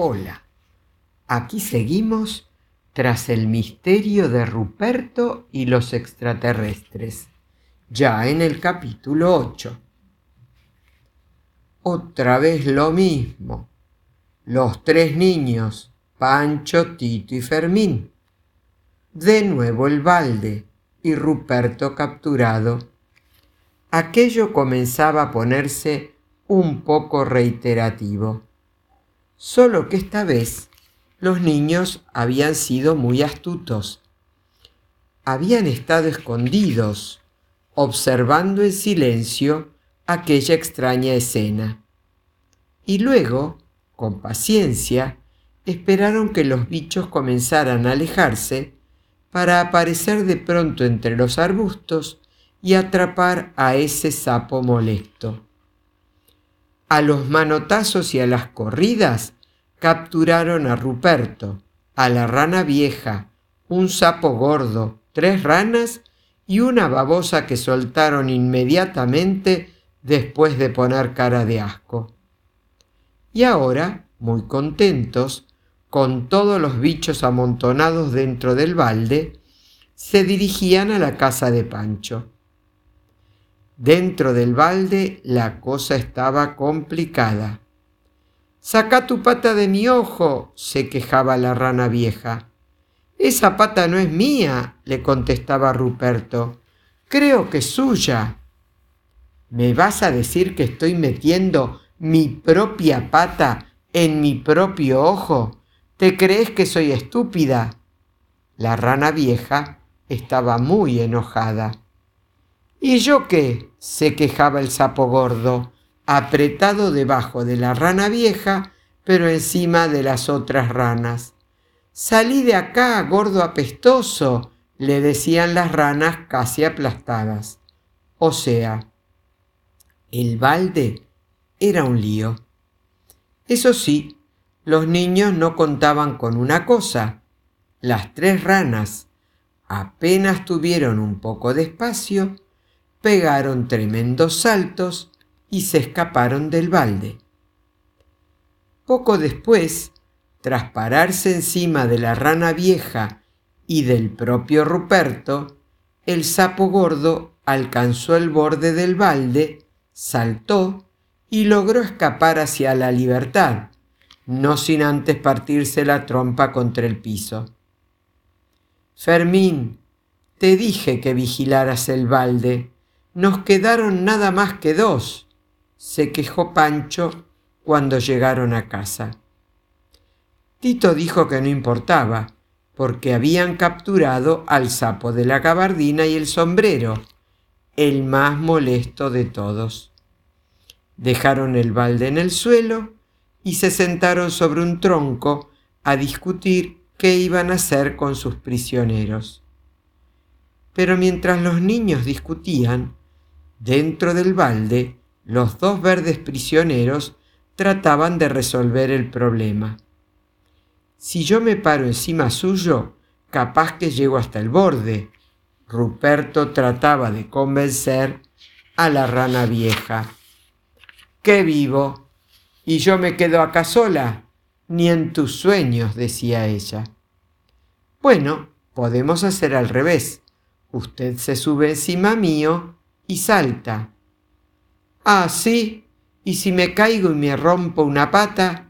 Hola, aquí seguimos tras el misterio de Ruperto y los extraterrestres, ya en el capítulo 8. Otra vez lo mismo. Los tres niños, Pancho, Tito y Fermín. De nuevo el balde y Ruperto capturado. Aquello comenzaba a ponerse un poco reiterativo. Solo que esta vez los niños habían sido muy astutos. Habían estado escondidos, observando en silencio aquella extraña escena. Y luego, con paciencia, esperaron que los bichos comenzaran a alejarse para aparecer de pronto entre los arbustos y atrapar a ese sapo molesto. A los manotazos y a las corridas capturaron a Ruperto, a la rana vieja, un sapo gordo, tres ranas y una babosa que soltaron inmediatamente después de poner cara de asco. Y ahora, muy contentos, con todos los bichos amontonados dentro del balde, se dirigían a la casa de Pancho. Dentro del balde la cosa estaba complicada. Saca tu pata de mi ojo, se quejaba la rana vieja. Esa pata no es mía, le contestaba Ruperto. Creo que es suya. ¿Me vas a decir que estoy metiendo mi propia pata en mi propio ojo? ¿Te crees que soy estúpida? La rana vieja estaba muy enojada. ¿Y yo qué? se quejaba el sapo gordo, apretado debajo de la rana vieja, pero encima de las otras ranas. Salí de acá, gordo apestoso, le decían las ranas casi aplastadas. O sea, el balde era un lío. Eso sí, los niños no contaban con una cosa. Las tres ranas, apenas tuvieron un poco de espacio, pegaron tremendos saltos y se escaparon del balde. Poco después, tras pararse encima de la rana vieja y del propio Ruperto, el sapo gordo alcanzó el borde del balde, saltó y logró escapar hacia la libertad, no sin antes partirse la trompa contra el piso. Fermín, te dije que vigilaras el balde, nos quedaron nada más que dos, se quejó Pancho cuando llegaron a casa. Tito dijo que no importaba, porque habían capturado al sapo de la gabardina y el sombrero, el más molesto de todos. Dejaron el balde en el suelo y se sentaron sobre un tronco a discutir qué iban a hacer con sus prisioneros. Pero mientras los niños discutían, Dentro del balde, los dos verdes prisioneros trataban de resolver el problema. Si yo me paro encima suyo, capaz que llego hasta el borde. Ruperto trataba de convencer a la rana vieja. ¡Qué vivo! ¿Y yo me quedo acá sola? Ni en tus sueños, decía ella. Bueno, podemos hacer al revés. Usted se sube encima mío y salta. Ah, sí, y si me caigo y me rompo una pata,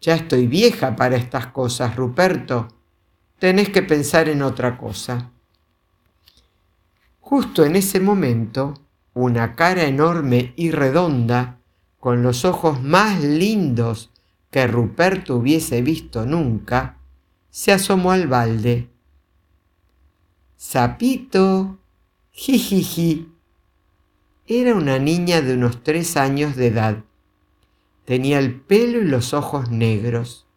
ya estoy vieja para estas cosas, Ruperto. Tenés que pensar en otra cosa. Justo en ese momento, una cara enorme y redonda, con los ojos más lindos que Ruperto hubiese visto nunca, se asomó al balde. Sapito, jijiji, era una niña de unos tres años de edad. Tenía el pelo y los ojos negros.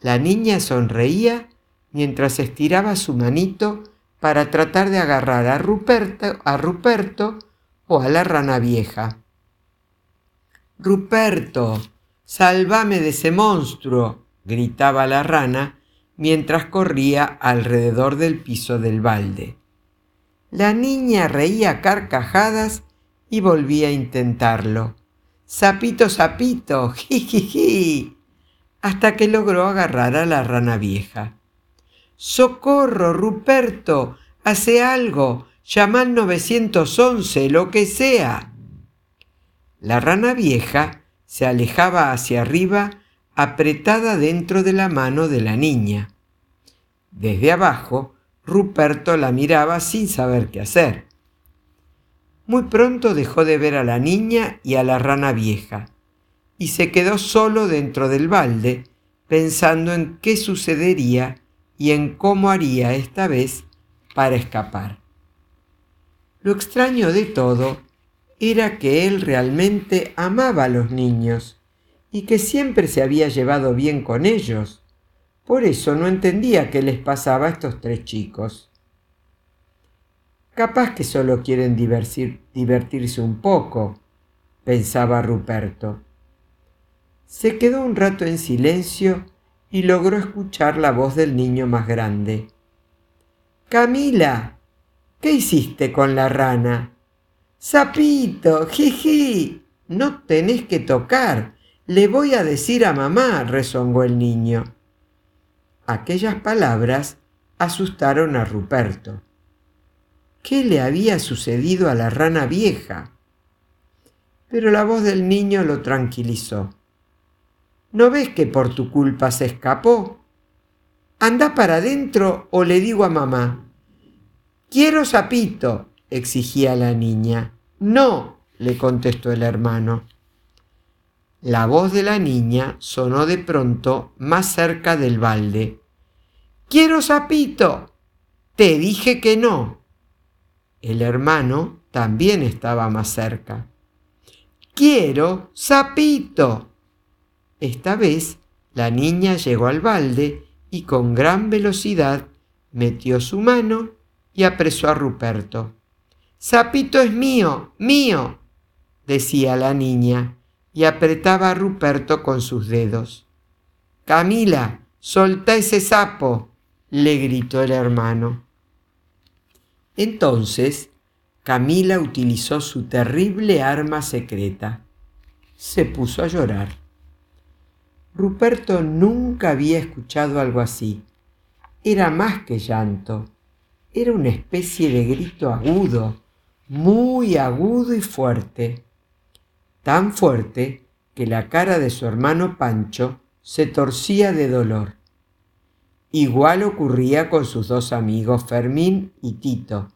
La niña sonreía mientras estiraba su manito para tratar de agarrar a Ruperto, a Ruperto o a la rana vieja. Ruperto, sálvame de ese monstruo, gritaba la rana mientras corría alrededor del piso del balde. La niña reía carcajadas y volví a intentarlo. Sapito, sapito, jijiji. hasta que logró agarrar a la rana vieja. ¡Socorro, Ruperto! ¡Hace algo! ¡Llama al 911, lo que sea! La rana vieja se alejaba hacia arriba apretada dentro de la mano de la niña. Desde abajo, Ruperto la miraba sin saber qué hacer. Muy pronto dejó de ver a la niña y a la rana vieja, y se quedó solo dentro del balde, pensando en qué sucedería y en cómo haría esta vez para escapar. Lo extraño de todo era que él realmente amaba a los niños y que siempre se había llevado bien con ellos. Por eso no entendía qué les pasaba a estos tres chicos. Capaz que solo quieren divertirse un poco, pensaba Ruperto. Se quedó un rato en silencio y logró escuchar la voz del niño más grande. Camila, ¿qué hiciste con la rana? Sapito, jiji, no tenés que tocar. Le voy a decir a mamá, rezongó el niño. Aquellas palabras asustaron a Ruperto. ¿Qué le había sucedido a la rana vieja? Pero la voz del niño lo tranquilizó. ¿No ves que por tu culpa se escapó? Anda para adentro o le digo a mamá. Quiero sapito, exigía la niña. No, le contestó el hermano. La voz de la niña sonó de pronto más cerca del balde. Quiero sapito. Te dije que no. El hermano también estaba más cerca. Quiero sapito. Esta vez la niña llegó al balde y con gran velocidad metió su mano y apresó a Ruperto. Sapito es mío, mío, decía la niña y apretaba a Ruperto con sus dedos. Camila, solta ese sapo, le gritó el hermano. Entonces Camila utilizó su terrible arma secreta. Se puso a llorar. Ruperto nunca había escuchado algo así. Era más que llanto. Era una especie de grito agudo, muy agudo y fuerte. Tan fuerte que la cara de su hermano Pancho se torcía de dolor. Igual ocurría con sus dos amigos Fermín y Tito,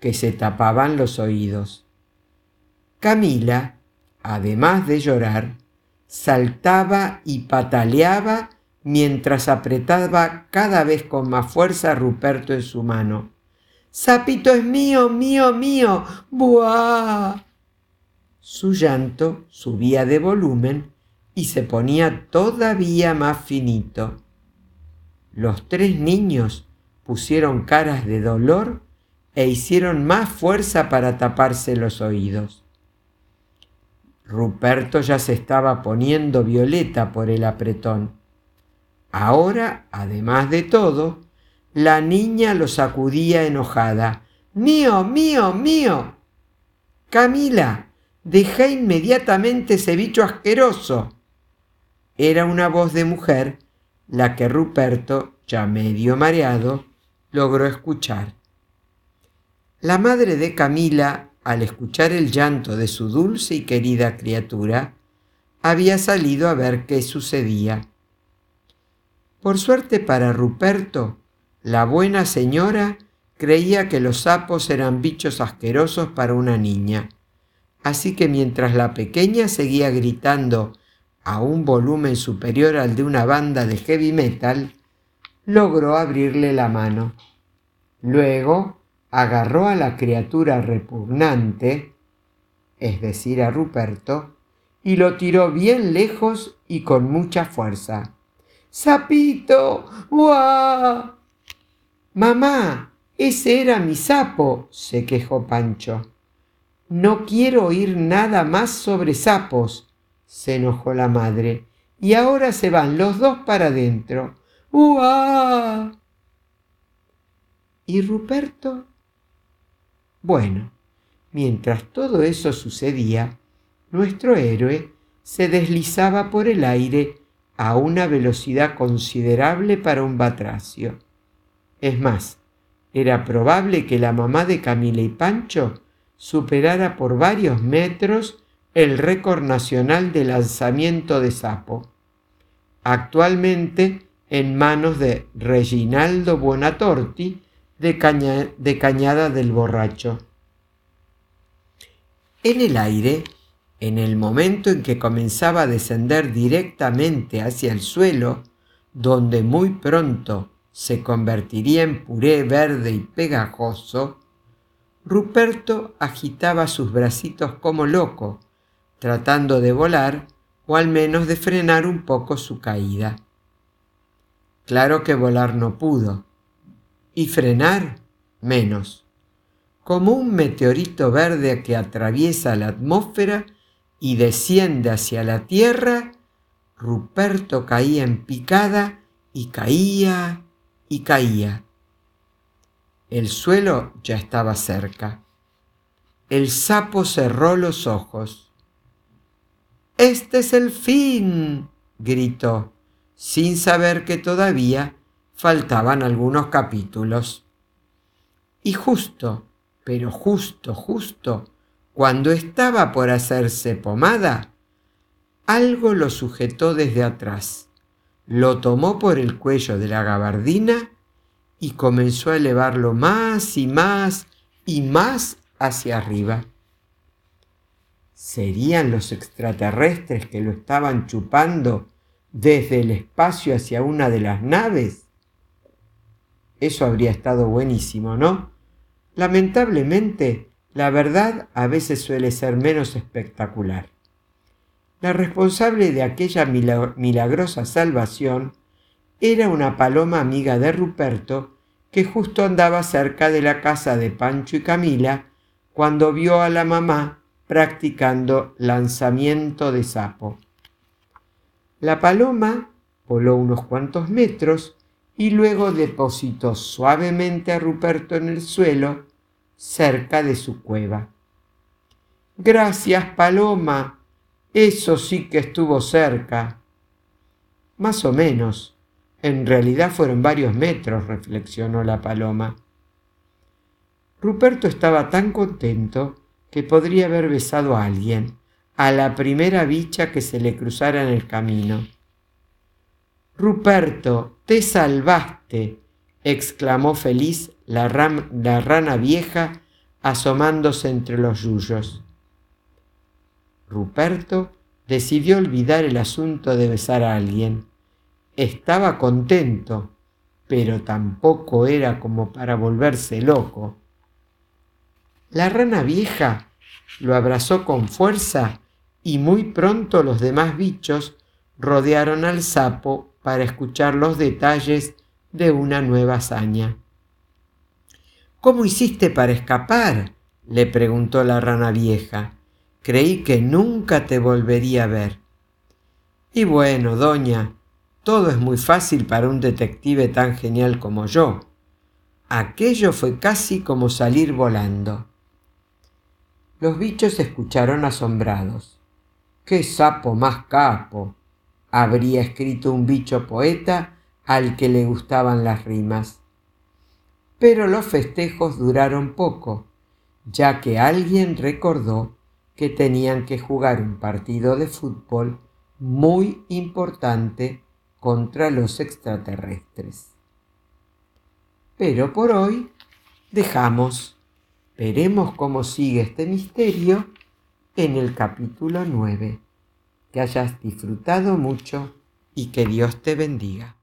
que se tapaban los oídos. Camila, además de llorar, saltaba y pataleaba mientras apretaba cada vez con más fuerza a Ruperto en su mano. Sapito es mío, mío, mío. ¡Buah! Su llanto subía de volumen y se ponía todavía más finito. Los tres niños pusieron caras de dolor e hicieron más fuerza para taparse los oídos. Ruperto ya se estaba poniendo violeta por el apretón. Ahora, además de todo, la niña lo sacudía enojada. Mío, mío, mío. Camila, deja inmediatamente ese bicho asqueroso. Era una voz de mujer la que Ruperto, ya medio mareado, logró escuchar. La madre de Camila, al escuchar el llanto de su dulce y querida criatura, había salido a ver qué sucedía. Por suerte para Ruperto, la buena señora creía que los sapos eran bichos asquerosos para una niña, así que mientras la pequeña seguía gritando a un volumen superior al de una banda de heavy metal, logró abrirle la mano. Luego agarró a la criatura repugnante, es decir, a Ruperto, y lo tiró bien lejos y con mucha fuerza. ¡Sapito! ¡Guau! Mamá, ese era mi sapo, se quejó Pancho. No quiero oír nada más sobre sapos, se enojó la madre. Y ahora se van los dos para adentro. ¡Uah! ¿Y Ruperto? Bueno, mientras todo eso sucedía, nuestro héroe se deslizaba por el aire a una velocidad considerable para un batracio. Es más, era probable que la mamá de Camila y Pancho superara por varios metros el récord nacional de lanzamiento de sapo, actualmente en manos de Reginaldo Buonatorti de, de Cañada del Borracho. En el aire, en el momento en que comenzaba a descender directamente hacia el suelo, donde muy pronto se convertiría en puré verde y pegajoso, Ruperto agitaba sus bracitos como loco, tratando de volar o al menos de frenar un poco su caída. Claro que volar no pudo, y frenar menos. Como un meteorito verde que atraviesa la atmósfera y desciende hacia la tierra, Ruperto caía en picada y caía y caía. El suelo ya estaba cerca. El sapo cerró los ojos. Este es el fin, gritó, sin saber que todavía faltaban algunos capítulos. Y justo, pero justo, justo, cuando estaba por hacerse pomada, algo lo sujetó desde atrás lo tomó por el cuello de la gabardina y comenzó a elevarlo más y más y más hacia arriba. ¿Serían los extraterrestres que lo estaban chupando desde el espacio hacia una de las naves? Eso habría estado buenísimo, ¿no? Lamentablemente, la verdad a veces suele ser menos espectacular. La responsable de aquella milagrosa salvación era una paloma amiga de Ruperto que justo andaba cerca de la casa de Pancho y Camila cuando vio a la mamá practicando lanzamiento de sapo. La paloma voló unos cuantos metros y luego depositó suavemente a Ruperto en el suelo cerca de su cueva. Gracias, paloma, eso sí que estuvo cerca. Más o menos. En realidad fueron varios metros, reflexionó la paloma. Ruperto estaba tan contento que podría haber besado a alguien, a la primera bicha que se le cruzara en el camino. Ruperto, te salvaste, exclamó feliz la, la rana vieja asomándose entre los yuyos. Ruperto decidió olvidar el asunto de besar a alguien. Estaba contento, pero tampoco era como para volverse loco. La rana vieja lo abrazó con fuerza y muy pronto los demás bichos rodearon al sapo para escuchar los detalles de una nueva hazaña. ¿Cómo hiciste para escapar? le preguntó la rana vieja. Creí que nunca te volvería a ver. Y bueno, doña, todo es muy fácil para un detective tan genial como yo. Aquello fue casi como salir volando. Los bichos escucharon asombrados. ¡Qué sapo más capo! habría escrito un bicho poeta al que le gustaban las rimas. Pero los festejos duraron poco, ya que alguien recordó que tenían que jugar un partido de fútbol muy importante contra los extraterrestres. Pero por hoy dejamos. Veremos cómo sigue este misterio en el capítulo 9. Que hayas disfrutado mucho y que Dios te bendiga.